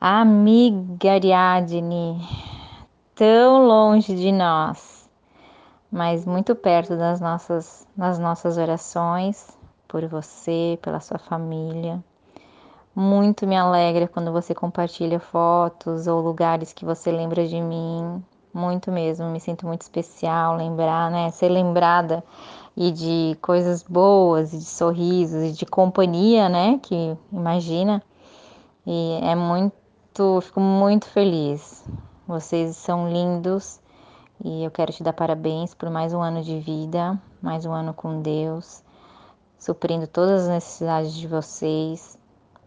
Amiga Ariadne, tão longe de nós, mas muito perto das nossas, nas nossas orações por você, pela sua família. Muito me alegra quando você compartilha fotos ou lugares que você lembra de mim. Muito mesmo, me sinto muito especial lembrar, né? Ser lembrada e de coisas boas, e de sorrisos, e de companhia, né? Que imagina. E é muito, fico muito feliz. Vocês são lindos e eu quero te dar parabéns por mais um ano de vida, mais um ano com Deus, suprindo todas as necessidades de vocês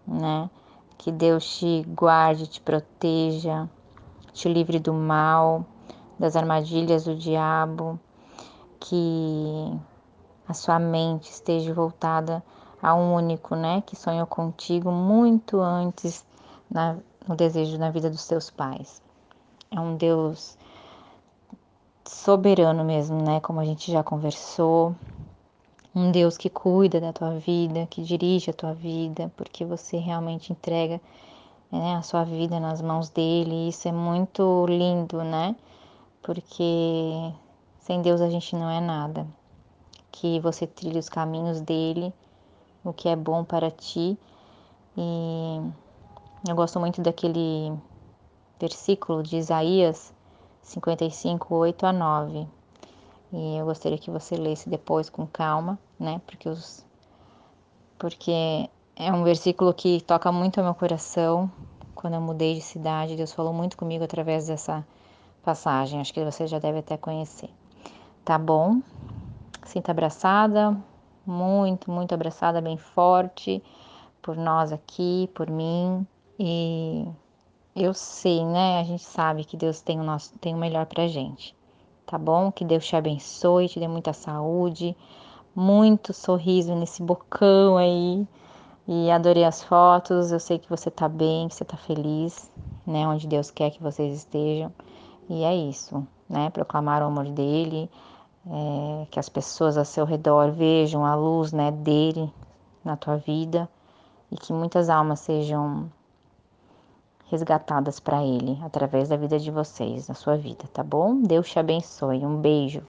né? Que Deus te guarde, te proteja, te livre do mal, das armadilhas do diabo, que a sua mente esteja voltada a um único, né? Que sonhou contigo muito antes na, no desejo na vida dos seus pais. É um Deus soberano mesmo, né? Como a gente já conversou, um Deus que cuida da tua vida, que dirige a tua vida, porque você realmente entrega né, a sua vida nas mãos dele. E isso é muito lindo, né? Porque sem Deus a gente não é nada. Que você trilhe os caminhos dele, o que é bom para ti. E eu gosto muito daquele versículo de Isaías 55, 8 a 9 e eu gostaria que você lesse depois com calma, né? Porque os porque é um versículo que toca muito ao meu coração. Quando eu mudei de cidade, Deus falou muito comigo através dessa passagem. Acho que você já deve até conhecer. Tá bom? Sinta abraçada, muito, muito abraçada, bem forte por nós aqui, por mim. E eu sei, né? A gente sabe que Deus tem o nosso, tem o melhor pra gente tá bom? Que Deus te abençoe, te dê muita saúde, muito sorriso nesse bocão aí. E adorei as fotos, eu sei que você tá bem, que você tá feliz, né? Onde Deus quer que vocês estejam. E é isso, né? Proclamar o amor dele, é, que as pessoas ao seu redor vejam a luz, né, dele na tua vida e que muitas almas sejam resgatadas para Ele através da vida de vocês, na sua vida, tá bom? Deus te abençoe. Um beijo.